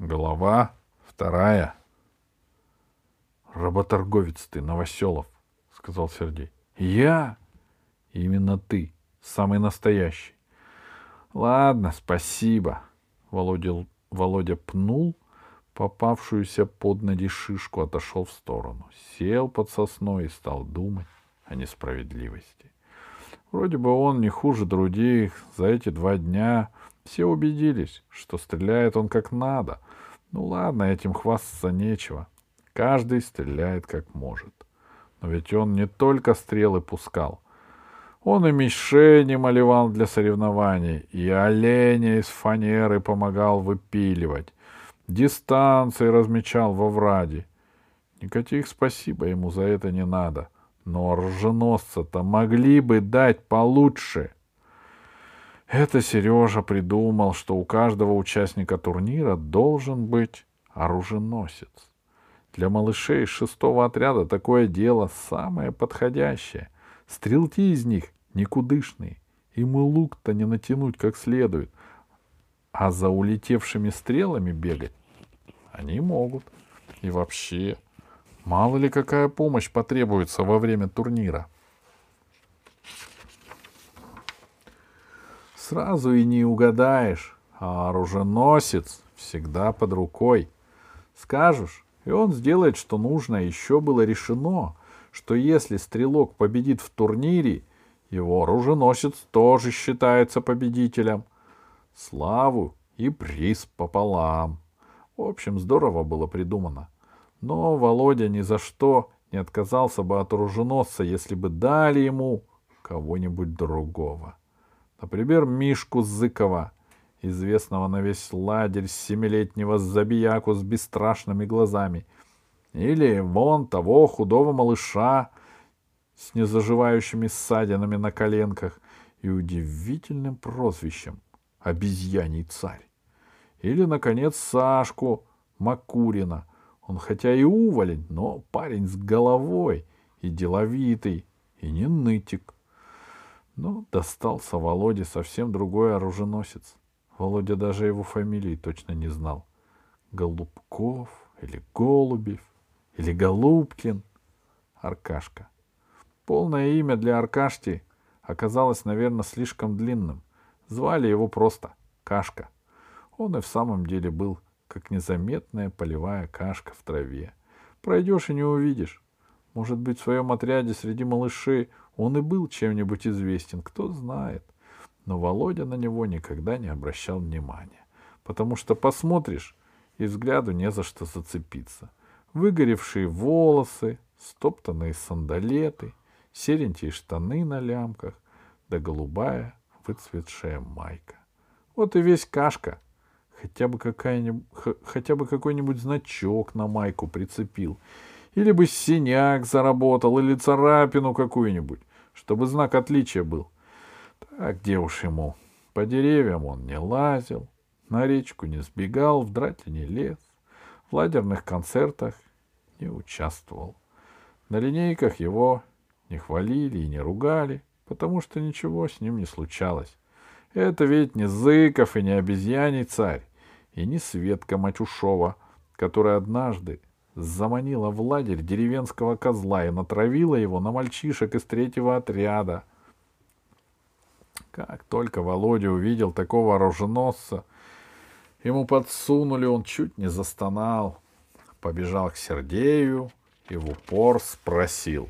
Глава вторая. Работорговец ты, Новоселов, сказал Сергей. Я? Именно ты, самый настоящий. Ладно, спасибо. Володя, Володя пнул попавшуюся под ноги шишку, отошел в сторону, сел под сосной и стал думать о несправедливости. Вроде бы он не хуже других. За эти два дня все убедились, что стреляет он как надо. Ну ладно, этим хвастаться нечего. Каждый стреляет как может. Но ведь он не только стрелы пускал. Он и мишени малевал для соревнований, и оленя из фанеры помогал выпиливать, дистанции размечал во враде. Никаких спасибо ему за это не надо. Но оруженосца-то могли бы дать получше. Это Сережа придумал, что у каждого участника турнира должен быть оруженосец. Для малышей шестого отряда такое дело самое подходящее. Стрелки из них никудышные. Им и лук-то не натянуть как следует. А за улетевшими стрелами бегать они могут. И вообще, мало ли какая помощь потребуется во время турнира. Сразу и не угадаешь, а оруженосец всегда под рукой. Скажешь, и он сделает, что нужно. Еще было решено, что если стрелок победит в турнире, его оруженосец тоже считается победителем. Славу и приз пополам. В общем, здорово было придумано. Но Володя ни за что не отказался бы от оруженосца, если бы дали ему кого-нибудь другого. Например, Мишку Зыкова, известного на весь ладерь семилетнего забияку с бесстрашными глазами. Или вон того худого малыша с незаживающими ссадинами на коленках и удивительным прозвищем «Обезьяний царь». Или, наконец, Сашку Макурина. Он хотя и уволень, но парень с головой и деловитый, и не нытик. Но достался Володе совсем другой оруженосец. Володя даже его фамилии точно не знал. Голубков или Голубев или Голубкин. Аркашка. Полное имя для Аркашки оказалось, наверное, слишком длинным. Звали его просто Кашка. Он и в самом деле был как незаметная полевая кашка в траве. Пройдешь и не увидишь. Может быть, в своем отряде среди малышей он и был чем-нибудь известен, кто знает. Но Володя на него никогда не обращал внимания, потому что посмотришь, и взгляду не за что зацепиться. Выгоревшие волосы, стоптанные сандалеты, серенькие штаны на лямках, да голубая выцветшая майка. Вот и весь кашка. Хотя бы, какая-нибудь, хотя бы какой-нибудь значок на майку прицепил. Или бы синяк заработал, или царапину какую-нибудь, чтобы знак отличия был. Так, где уж ему. По деревьям он не лазил, на речку не сбегал, в драте не лез, в ладерных концертах не участвовал. На линейках его не хвалили и не ругали, потому что ничего с ним не случалось. Это ведь не Зыков и не обезьяний царь, и не Светка Матюшова, которая однажды заманила в лагерь деревенского козла и натравила его на мальчишек из третьего отряда. Как только Володя увидел такого оруженосца, ему подсунули, он чуть не застонал. Побежал к Сергею и в упор спросил.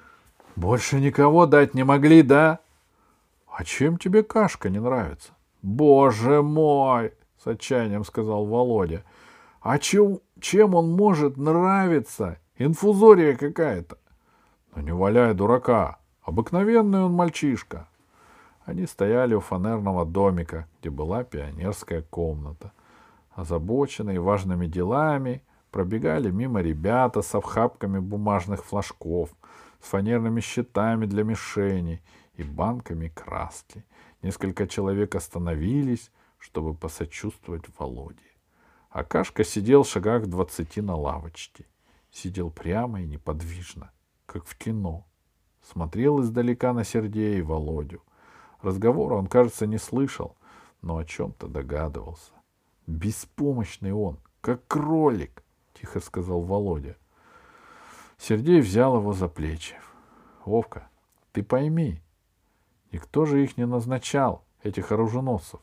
— Больше никого дать не могли, да? — А чем тебе кашка не нравится? — Боже мой! — с отчаянием сказал Володя. — А чем, чем он может нравиться? Инфузория какая-то. — Ну не валяй дурака. Обыкновенный он мальчишка. Они стояли у фанерного домика, где была пионерская комната. Озабоченные важными делами, пробегали мимо ребята с обхапками бумажных флажков, с фанерными щитами для мишеней и банками краски. Несколько человек остановились, чтобы посочувствовать Володе. А Кашка сидел в шагах двадцати на лавочке. Сидел прямо и неподвижно, как в кино. Смотрел издалека на Сергея и Володю. Разговора он, кажется, не слышал, но о чем-то догадывался. Беспомощный он, как кролик, — тихо сказал Володя. Сергей взял его за плечи. Вовка, ты пойми, никто же их не назначал, этих оруженосцев.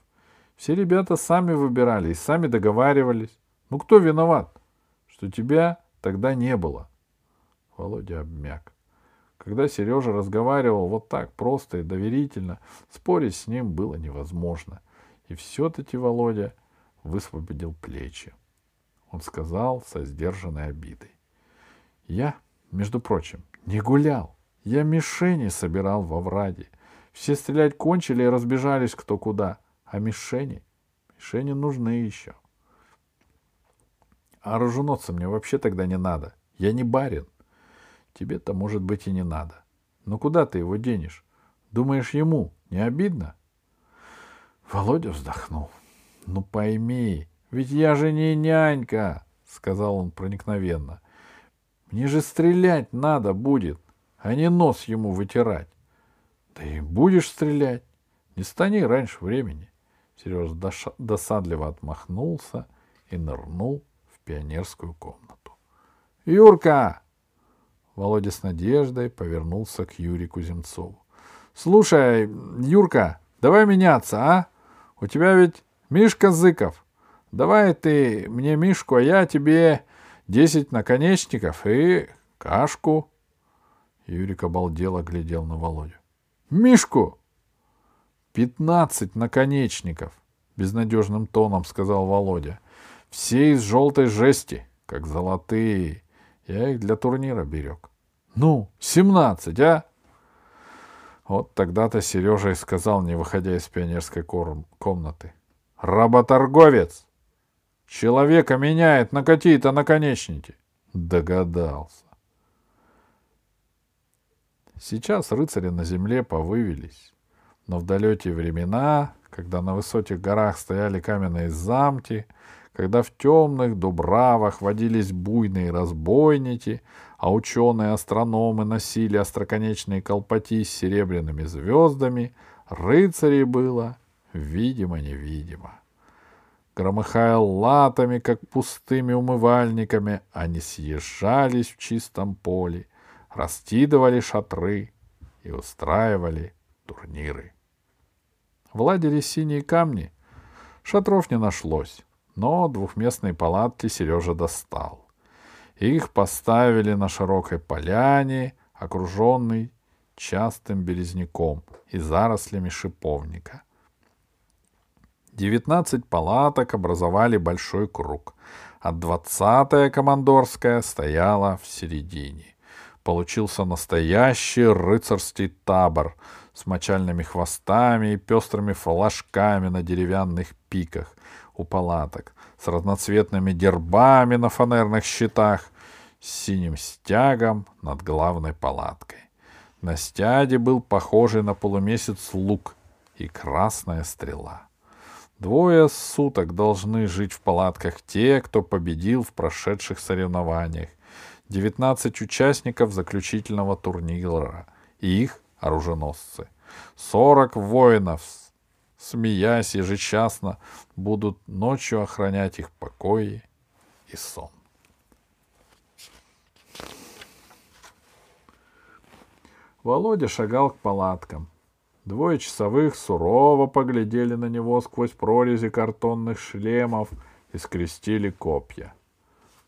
Все ребята сами выбирали и сами договаривались. Ну кто виноват, что тебя тогда не было? Володя обмяк. Когда Сережа разговаривал вот так просто и доверительно, спорить с ним было невозможно. И все-таки Володя высвободил плечи. Он сказал со сдержанной обидой. Я, между прочим, не гулял. Я мишени собирал во враге. Все стрелять кончили и разбежались кто куда. А мишени? Мишени нужны еще. А оруженосца мне вообще тогда не надо. Я не барин. Тебе-то, может быть, и не надо. Но куда ты его денешь? Думаешь, ему не обидно? Володя вздохнул. Ну пойми, ведь я же не нянька, сказал он проникновенно. Мне же стрелять надо будет, а не нос ему вытирать. Да и будешь стрелять. Не стани раньше времени. Сережа досадливо отмахнулся и нырнул в пионерскую комнату. «Юрка!» Володя с надеждой повернулся к Юрику Земцову. «Слушай, Юрка, давай меняться, а? У тебя ведь Мишка Зыков. Давай ты мне Мишку, а я тебе десять наконечников и кашку». Юрик обалдело глядел на Володю. «Мишку!» «Пятнадцать наконечников!» — безнадежным тоном сказал Володя. «Все из желтой жести, как золотые. Я их для турнира берег. Ну, семнадцать, а? Вот тогда-то Сережа и сказал, не выходя из пионерской комнаты. Работорговец! Человека меняет на какие-то наконечники. Догадался. Сейчас рыцари на земле повывелись, но в далекие времена, когда на высоких горах стояли каменные замки, когда в темных дубравах водились буйные разбойники, а ученые-астрономы носили остроконечные колпаки с серебряными звездами, рыцарей было видимо-невидимо. Громыхая латами, как пустыми умывальниками, они съезжались в чистом поле, растидывали шатры и устраивали турниры. Владели синие камни, шатров не нашлось но двухместные палатки Сережа достал. Их поставили на широкой поляне, окруженной частым березняком и зарослями шиповника. Девятнадцать палаток образовали большой круг, а двадцатая командорская стояла в середине. Получился настоящий рыцарский табор с мочальными хвостами и пестрыми флажками на деревянных пиках, у палаток, с разноцветными гербами на фанерных щитах, с синим стягом над главной палаткой. На стяде был похожий на полумесяц лук и красная стрела. Двое суток должны жить в палатках те, кто победил в прошедших соревнованиях. Девятнадцать участников заключительного турнира и их оруженосцы. Сорок воинов смеясь ежечасно, будут ночью охранять их покои и сон. Володя шагал к палаткам. Двое часовых сурово поглядели на него сквозь прорези картонных шлемов и скрестили копья.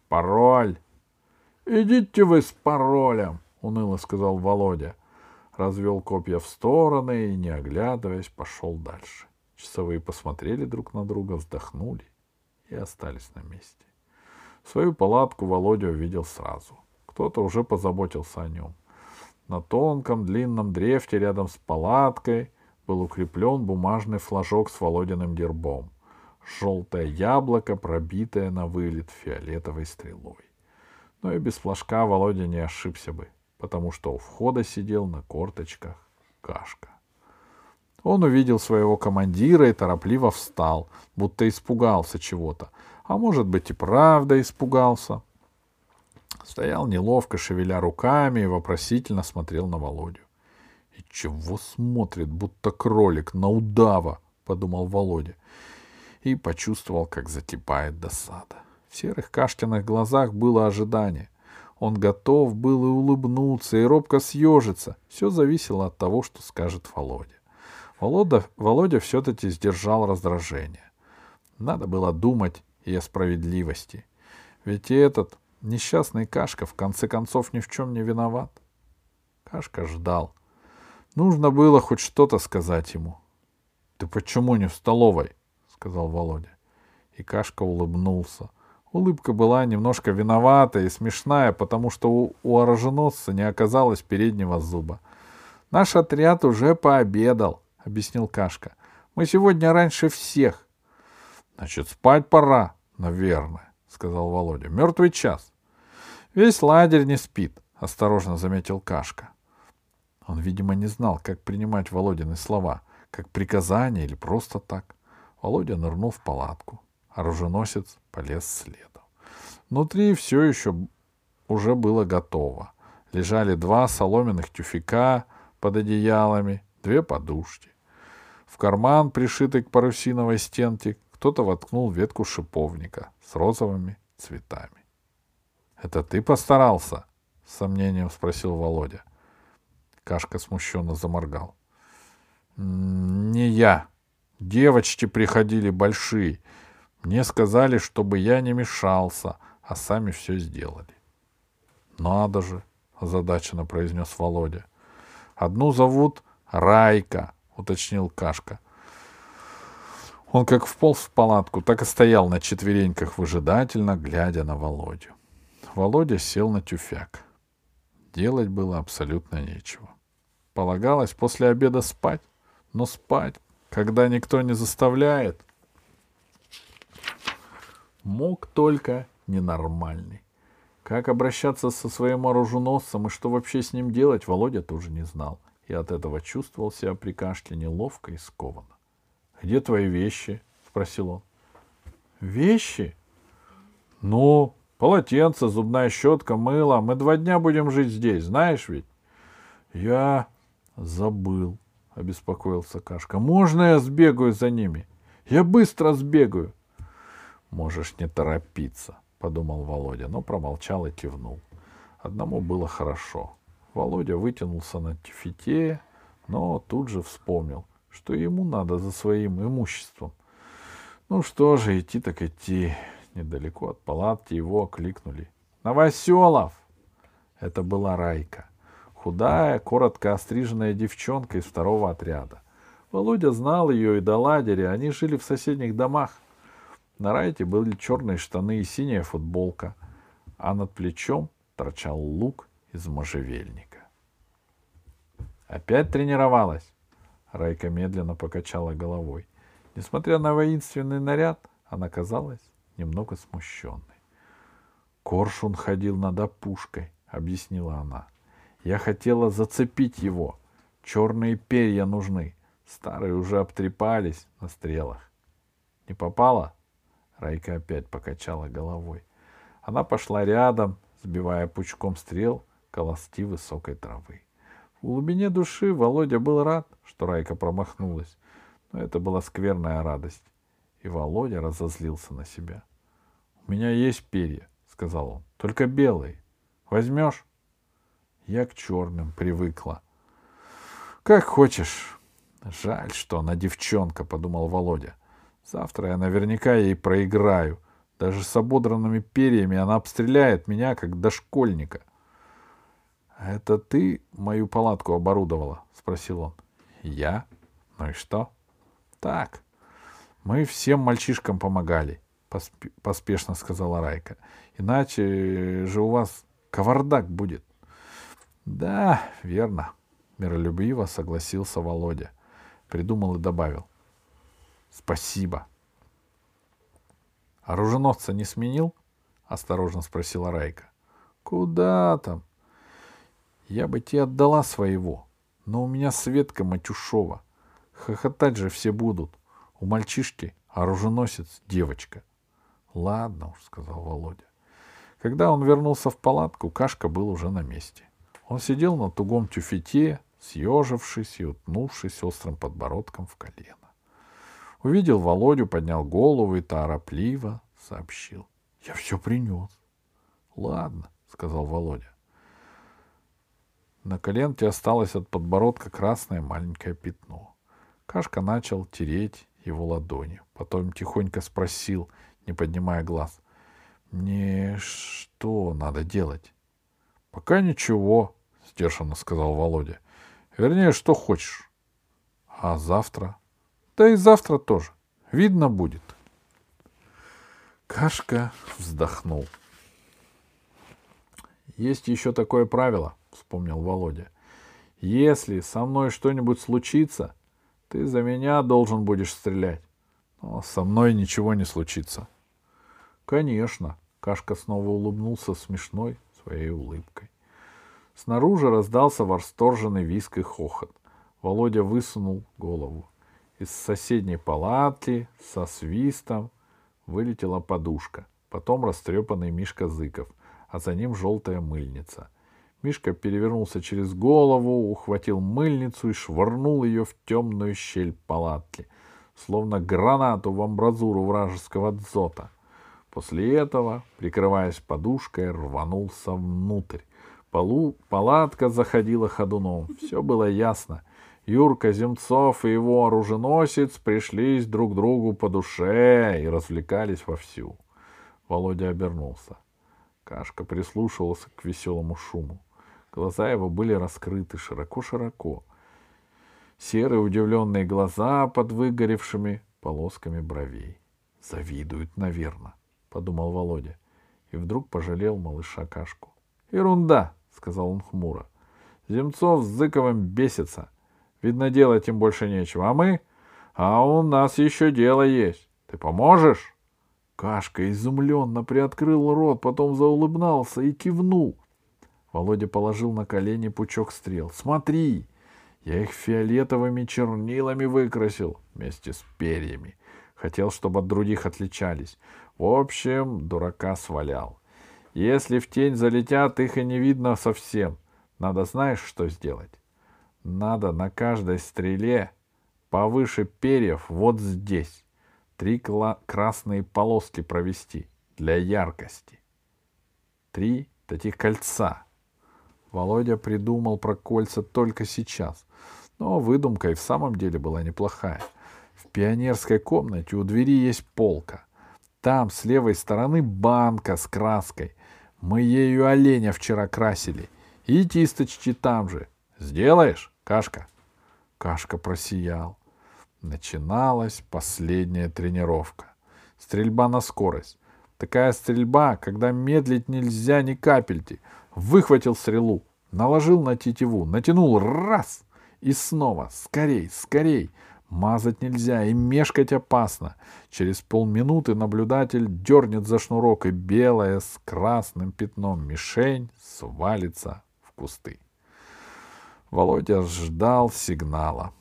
«Пароль!» «Идите вы с паролем!» — уныло сказал Володя развел копья в стороны и, не оглядываясь, пошел дальше. Часовые посмотрели друг на друга, вздохнули и остались на месте. Свою палатку Володя увидел сразу. Кто-то уже позаботился о нем. На тонком длинном древте рядом с палаткой был укреплен бумажный флажок с Володиным гербом. Желтое яблоко, пробитое на вылет фиолетовой стрелой. Но и без флажка Володя не ошибся бы потому что у входа сидел на корточках Кашка. Он увидел своего командира и торопливо встал, будто испугался чего-то, а может быть и правда испугался. Стоял неловко, шевеля руками и вопросительно смотрел на Володю. — И чего смотрит, будто кролик на удава? — подумал Володя. И почувствовал, как закипает досада. В серых Кашкиных глазах было ожидание. Он готов был и улыбнуться, и робко съежиться. Все зависело от того, что скажет Володя. Володя, Володя все-таки сдержал раздражение. Надо было думать и о справедливости. Ведь и этот несчастный Кашка в конце концов ни в чем не виноват. Кашка ждал. Нужно было хоть что-то сказать ему. — Ты почему не в столовой? — сказал Володя. И Кашка улыбнулся. Улыбка была немножко виноватая и смешная, потому что у, у оруженосца не оказалось переднего зуба. «Наш отряд уже пообедал», — объяснил Кашка. «Мы сегодня раньше всех». «Значит, спать пора, наверное», — сказал Володя. «Мертвый час». «Весь лагерь не спит», — осторожно заметил Кашка. Он, видимо, не знал, как принимать Володины слова, как приказание или просто так. Володя нырнул в палатку. Оруженосец полез следом. Внутри все еще уже было готово. Лежали два соломенных тюфяка под одеялами, две подушки. В карман, пришитый к парусиновой стенке, кто-то воткнул ветку шиповника с розовыми цветами. — Это ты постарался? — с сомнением спросил Володя. Кашка смущенно заморгал. — Не я. Девочки приходили большие. Мне сказали, чтобы я не мешался, а сами все сделали. — Надо же, — озадаченно произнес Володя. — Одну зовут Райка, — уточнил Кашка. Он как вполз в палатку, так и стоял на четвереньках выжидательно, глядя на Володю. Володя сел на тюфяк. Делать было абсолютно нечего. Полагалось после обеда спать, но спать, когда никто не заставляет, мог только ненормальный. Как обращаться со своим оруженосцем и что вообще с ним делать, Володя тоже не знал. И от этого чувствовал себя при кашле неловко и скованно. — Где твои вещи? — спросил он. — Вещи? — Ну, полотенце, зубная щетка, мыло. Мы два дня будем жить здесь, знаешь ведь? — Я забыл, — обеспокоился Кашка. — Можно я сбегаю за ними? Я быстро сбегаю. — Можешь не торопиться, подумал Володя, но промолчал и кивнул. Одному было хорошо. Володя вытянулся на тифите, но тут же вспомнил, что ему надо за своим имуществом. Ну что же, идти так идти. Недалеко от палатки его окликнули. «Новоселов!» Это была Райка. Худая, коротко остриженная девчонка из второго отряда. Володя знал ее и до лагеря. Они жили в соседних домах. На райте были черные штаны и синяя футболка, а над плечом торчал лук из можжевельника. «Опять тренировалась?» Райка медленно покачала головой. Несмотря на воинственный наряд, она казалась немного смущенной. «Коршун ходил над опушкой», — объяснила она. «Я хотела зацепить его. Черные перья нужны. Старые уже обтрепались на стрелах. Не попала?» Райка опять покачала головой. Она пошла рядом, сбивая пучком стрел колости высокой травы. В глубине души Володя был рад, что Райка промахнулась, но это была скверная радость, и Володя разозлился на себя. — У меня есть перья, — сказал он, — только белые. Возьмешь? Я к черным привыкла. — Как хочешь. Жаль, что она девчонка, — подумал Володя. — Завтра я наверняка ей проиграю. Даже с ободранными перьями она обстреляет меня, как дошкольника. — Это ты мою палатку оборудовала? — спросил он. — Я? Ну и что? — Так. Мы всем мальчишкам помогали, посп- — поспешно сказала Райка. — Иначе же у вас кавардак будет. — Да, верно, — миролюбиво согласился Володя. Придумал и добавил. Спасибо. Оруженосца не сменил? Осторожно спросила Райка. Куда там? Я бы тебе отдала своего, но у меня Светка Матюшова. Хохотать же все будут. У мальчишки оруженосец девочка. Ладно уж, сказал Володя. Когда он вернулся в палатку, Кашка был уже на месте. Он сидел на тугом тюфете, съежившись и утнувшись острым подбородком в колено. Увидел Володю, поднял голову и торопливо сообщил. Я все принес. Ладно, сказал Володя. На коленке осталось от подбородка красное маленькое пятно. Кашка начал тереть его ладони. Потом тихонько спросил, не поднимая глаз. «Мне что надо делать?» «Пока ничего», — сдержанно сказал Володя. «Вернее, что хочешь». «А завтра?» «Да и завтра тоже. Видно будет». Кашка вздохнул. Есть еще такое правило, вспомнил Володя. Если со мной что-нибудь случится, ты за меня должен будешь стрелять. Но со мной ничего не случится. Конечно, Кашка снова улыбнулся смешной своей улыбкой. Снаружи раздался восторженный виск и хохот. Володя высунул голову. Из соседней палатки со свистом вылетела подушка, потом растрепанный Мишка Зыков — а за ним желтая мыльница. Мишка перевернулся через голову, ухватил мыльницу и швырнул ее в темную щель палатки, словно гранату в амбразуру вражеского дзота. После этого, прикрываясь подушкой, рванулся внутрь. Полу... Палатка заходила ходуном. Все было ясно. Юрка Земцов и его оруженосец пришлись друг другу по душе и развлекались вовсю. Володя обернулся. Кашка прислушивался к веселому шуму. Глаза его были раскрыты широко-широко. Серые удивленные глаза под выгоревшими полосками бровей. «Завидуют, наверное», — подумал Володя. И вдруг пожалел малыша Кашку. «Ерунда», — сказал он хмуро. «Земцов с Зыковым бесится. Видно, делать им больше нечего. А мы? А у нас еще дело есть. Ты поможешь?» Кашка изумленно приоткрыл рот, потом заулыбнался и кивнул. Володя положил на колени пучок стрел. «Смотри! Я их фиолетовыми чернилами выкрасил вместе с перьями. Хотел, чтобы от других отличались. В общем, дурака свалял. Если в тень залетят, их и не видно совсем. Надо знаешь, что сделать? Надо на каждой стреле повыше перьев вот здесь Три красные полоски провести для яркости. Три таких кольца. Володя придумал про кольца только сейчас. Но выдумка и в самом деле была неплохая. В пионерской комнате у двери есть полка. Там с левой стороны банка с краской. Мы ею оленя вчера красили. И тисточки там же. Сделаешь, Кашка? Кашка просиял. Начиналась последняя тренировка. Стрельба на скорость. Такая стрельба, когда медлить нельзя ни капельки. Выхватил стрелу, наложил на тетиву, натянул раз и снова. Скорей, скорей. Мазать нельзя и мешкать опасно. Через полминуты наблюдатель дернет за шнурок, и белая с красным пятном мишень свалится в кусты. Володя ждал сигнала.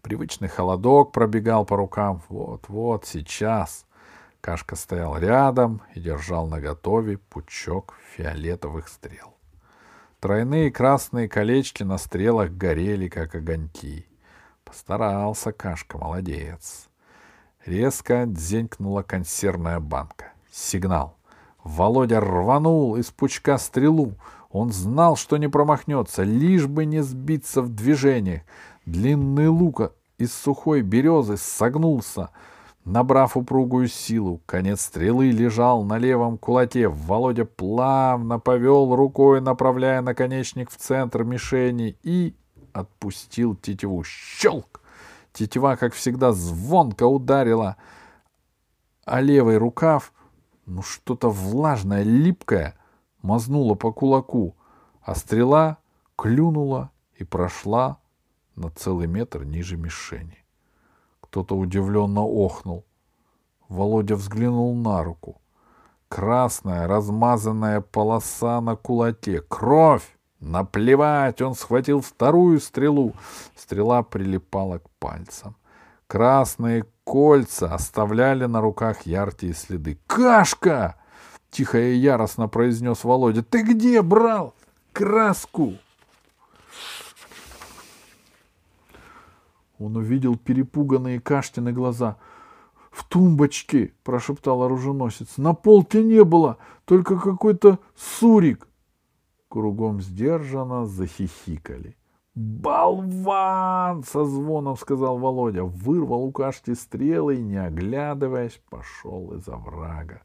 Привычный холодок пробегал по рукам. Вот-вот, сейчас. Кашка стоял рядом и держал наготове пучок фиолетовых стрел. Тройные красные колечки на стрелах горели, как огоньки. Постарался Кашка, молодец. Резко дзенькнула консервная банка. Сигнал. Володя рванул из пучка стрелу. Он знал, что не промахнется, лишь бы не сбиться в движениях. Длинный лук из сухой березы согнулся, набрав упругую силу. Конец стрелы лежал на левом кулаке. Володя плавно повел рукой, направляя наконечник в центр мишени и отпустил тетиву. Щелк! Тетива, как всегда, звонко ударила, а левый рукав, ну что-то влажное, липкое, мазнуло по кулаку, а стрела клюнула и прошла на целый метр ниже мишени. Кто-то удивленно охнул. Володя взглянул на руку. Красная размазанная полоса на кулаке. Кровь! Наплевать! Он схватил вторую стрелу. Стрела прилипала к пальцам. Красные кольца оставляли на руках яркие следы. «Кашка!» — тихо и яростно произнес Володя. «Ты где брал краску?» Он увидел перепуганные Каштины глаза. В тумбочке, прошептал оруженосец. На полке не было, только какой-то сурик. Кругом сдержанно захихикали. «Болван!» — со звоном сказал Володя. Вырвал у Кашки стрелы и, не оглядываясь, пошел из оврага.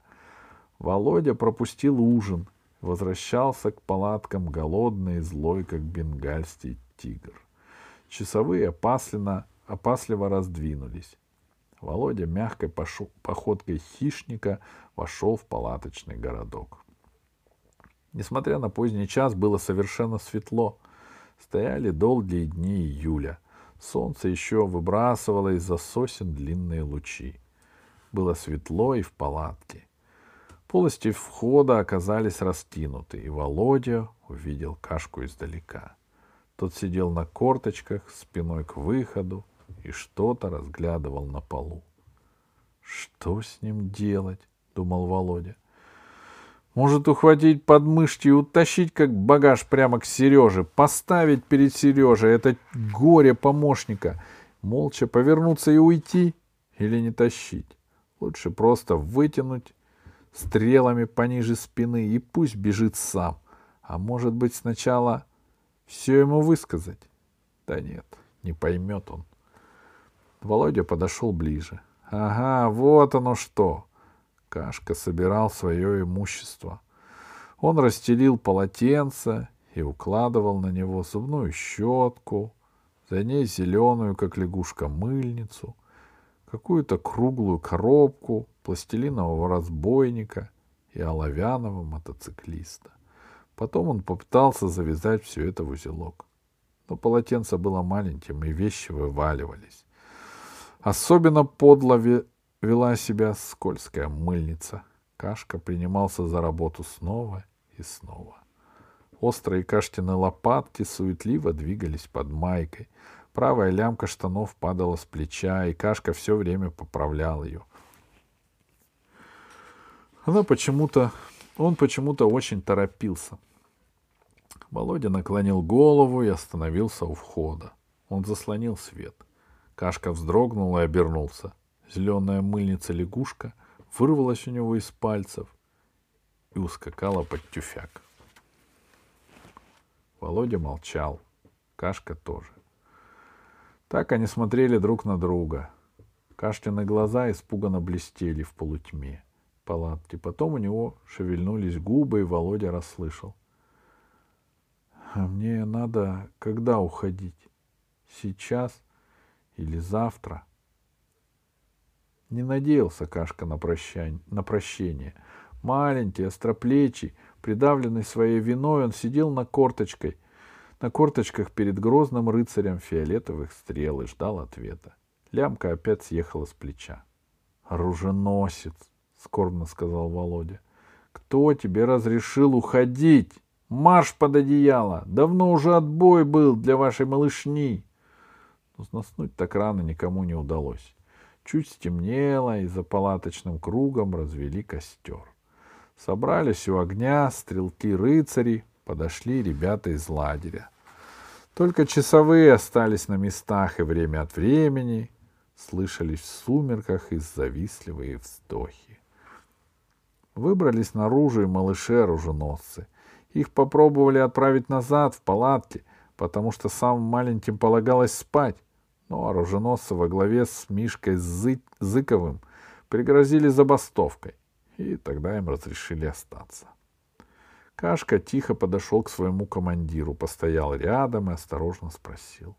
Володя пропустил ужин, возвращался к палаткам голодный и злой, как бенгальский тигр. Часовые опасленно, опасливо раздвинулись. Володя мягкой походкой хищника вошел в палаточный городок. Несмотря на поздний час, было совершенно светло. Стояли долгие дни июля. Солнце еще выбрасывало из-за сосен длинные лучи. Было светло и в палатке. Полости входа оказались растянуты, и Володя увидел кашку издалека. Тот сидел на корточках, спиной к выходу, и что-то разглядывал на полу. «Что с ним делать?» — думал Володя. «Может, ухватить подмышки и утащить как багаж прямо к Сереже, поставить перед Сережей это горе помощника, молча повернуться и уйти или не тащить? Лучше просто вытянуть стрелами пониже спины и пусть бежит сам. А может быть, сначала все ему высказать? Да нет, не поймет он. Володя подошел ближе. Ага, вот оно что. Кашка собирал свое имущество. Он расстелил полотенце и укладывал на него зубную щетку, за ней зеленую, как лягушка, мыльницу, какую-то круглую коробку, пластилинового разбойника и оловянного мотоциклиста. Потом он попытался завязать все это в узелок. Но полотенце было маленьким, и вещи вываливались. Особенно подло вела себя скользкая мыльница. Кашка принимался за работу снова и снова. Острые Каштины лопатки суетливо двигались под майкой. Правая лямка штанов падала с плеча, и Кашка все время поправлял ее — она почему-то, он почему-то очень торопился. Володя наклонил голову и остановился у входа. Он заслонил свет. Кашка вздрогнул и обернулся. Зеленая мыльница-лягушка вырвалась у него из пальцев и ускакала под тюфяк. Володя молчал. Кашка тоже. Так они смотрели друг на друга. Каштины глаза испуганно блестели в полутьме палатки. Потом у него шевельнулись губы, и Володя расслышал. «А мне надо когда уходить? Сейчас или завтра?» Не надеялся Кашка на, прощань, на прощение. Маленький, остроплечий, придавленный своей виной, он сидел на корточкой, на корточках перед грозным рыцарем фиолетовых стрел и ждал ответа. Лямка опять съехала с плеча. «Оруженосец!» — скорбно сказал Володя. «Кто тебе разрешил уходить? Марш под одеяло! Давно уже отбой был для вашей малышни!» Но заснуть так рано никому не удалось. Чуть стемнело, и за палаточным кругом развели костер. Собрались у огня стрелки-рыцари, подошли ребята из лагеря. Только часовые остались на местах, и время от времени слышались в сумерках их завистливые вздохи. Выбрались наружу и малыши-оруженосцы. Их попробовали отправить назад, в палатки, потому что самым маленьким полагалось спать. Но оруженосцы во главе с Мишкой Зы... Зыковым пригрозили забастовкой, и тогда им разрешили остаться. Кашка тихо подошел к своему командиру, постоял рядом и осторожно спросил.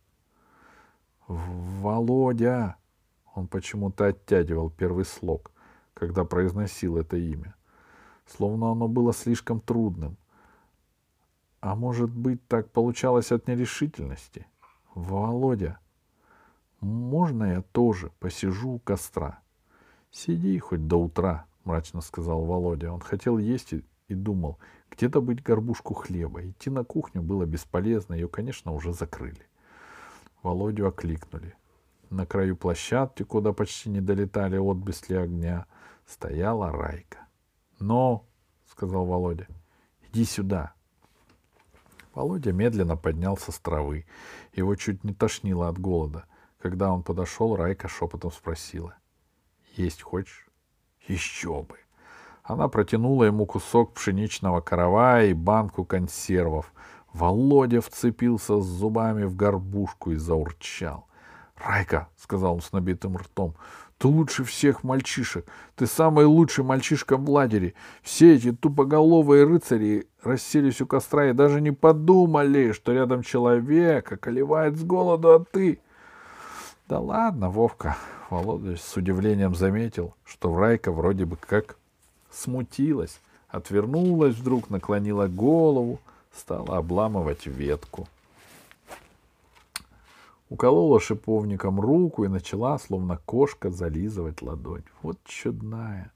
«Володя!» Он почему-то оттягивал первый слог, когда произносил это имя словно оно было слишком трудным. А может быть, так получалось от нерешительности? Володя, можно я тоже посижу у костра? Сиди хоть до утра, мрачно сказал Володя. Он хотел есть и, и думал, где добыть горбушку хлеба. Идти на кухню было бесполезно, ее, конечно, уже закрыли. Володю окликнули. На краю площадки, куда почти не долетали отблески огня, стояла Райка. Но, сказал Володя, иди сюда. Володя медленно поднялся с травы. Его чуть не тошнило от голода. Когда он подошел, Райка шепотом спросила. — Есть хочешь? Еще бы. Она протянула ему кусок пшеничного каравая и банку консервов. Володя вцепился с зубами в горбушку и заурчал. — Райка, — сказал он с набитым ртом, — ты лучше всех мальчишек. Ты самый лучший мальчишка в лагере. Все эти тупоголовые рыцари расселись у костра и даже не подумали, что рядом человек околевает с голоду, а ты... Да ладно, Вовка. Володя с удивлением заметил, что Райка вроде бы как смутилась, отвернулась вдруг, наклонила голову, стала обламывать ветку. Уколола шиповником руку и начала, словно кошка, зализывать ладонь. Вот чудная,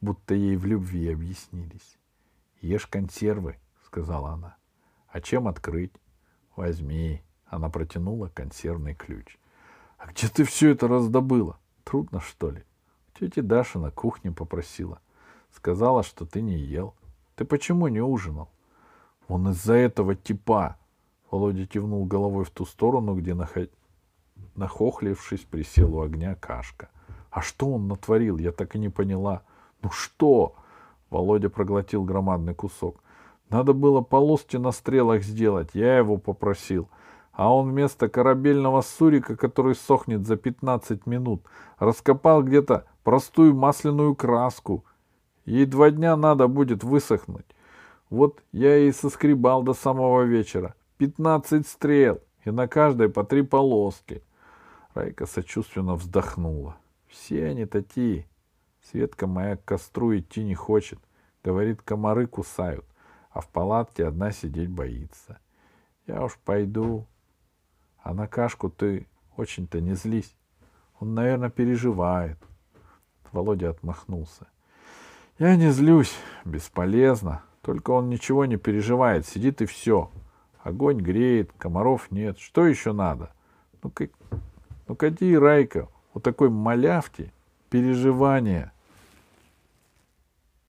будто ей в любви объяснились. — Ешь консервы, — сказала она. — А чем открыть? — Возьми. Она протянула консервный ключ. — А где ты все это раздобыла? Трудно, что ли? Тетя Даша на кухне попросила. Сказала, что ты не ел. Ты почему не ужинал? Он из-за этого типа. Володя кивнул головой в ту сторону, где, наход... нахохлившись, присел у огня кашка. А что он натворил, я так и не поняла. Ну что? Володя проглотил громадный кусок. Надо было полоски на стрелах сделать, я его попросил. А он вместо корабельного сурика, который сохнет за 15 минут, раскопал где-то простую масляную краску. Ей два дня надо будет высохнуть. Вот я и соскребал до самого вечера. Пятнадцать стрел, и на каждой по три полоски. Райка сочувственно вздохнула. Все они такие. Светка моя к костру идти не хочет. Говорит, комары кусают, а в палатке одна сидеть боится. Я уж пойду. А на кашку ты очень-то не злись. Он, наверное, переживает. Володя отмахнулся. Я не злюсь, бесполезно. Только он ничего не переживает, сидит и все. Огонь греет, комаров нет. Что еще надо? Ну, как... ну какие, Райка, у такой малявки переживания —